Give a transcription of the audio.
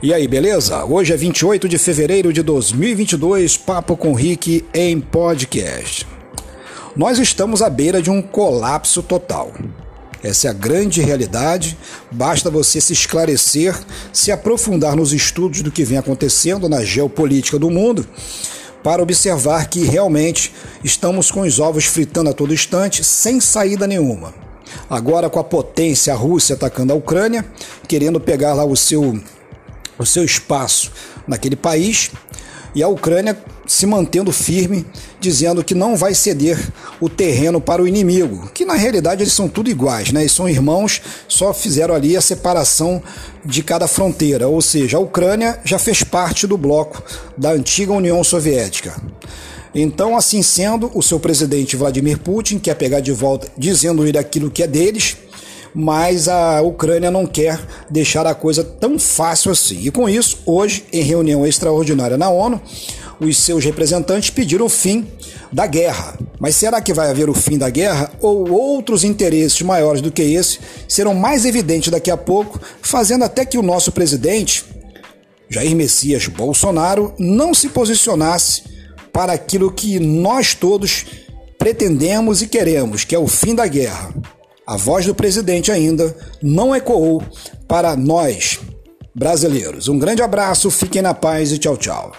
E aí, beleza? Hoje é 28 de fevereiro de 2022, Papo com Rick em podcast. Nós estamos à beira de um colapso total. Essa é a grande realidade. Basta você se esclarecer, se aprofundar nos estudos do que vem acontecendo na geopolítica do mundo, para observar que realmente estamos com os ovos fritando a todo instante, sem saída nenhuma. Agora, com a potência, a Rússia atacando a Ucrânia, querendo pegar lá o seu o seu espaço naquele país e a Ucrânia se mantendo firme, dizendo que não vai ceder o terreno para o inimigo, que na realidade eles são tudo iguais, né? Eles são irmãos, só fizeram ali a separação de cada fronteira, ou seja, a Ucrânia já fez parte do bloco da antiga União Soviética. Então, assim sendo, o seu presidente Vladimir Putin quer pegar de volta, dizendo ele aquilo que é deles, mas a Ucrânia não quer deixar a coisa tão fácil assim. E com isso, hoje, em reunião extraordinária na ONU, os seus representantes pediram o fim da guerra. Mas será que vai haver o fim da guerra ou outros interesses maiores do que esse serão mais evidentes daqui a pouco, fazendo até que o nosso presidente, Jair Messias Bolsonaro, não se posicionasse para aquilo que nós todos pretendemos e queremos, que é o fim da guerra. A voz do presidente ainda não ecoou para nós, brasileiros. Um grande abraço, fiquem na paz e tchau, tchau.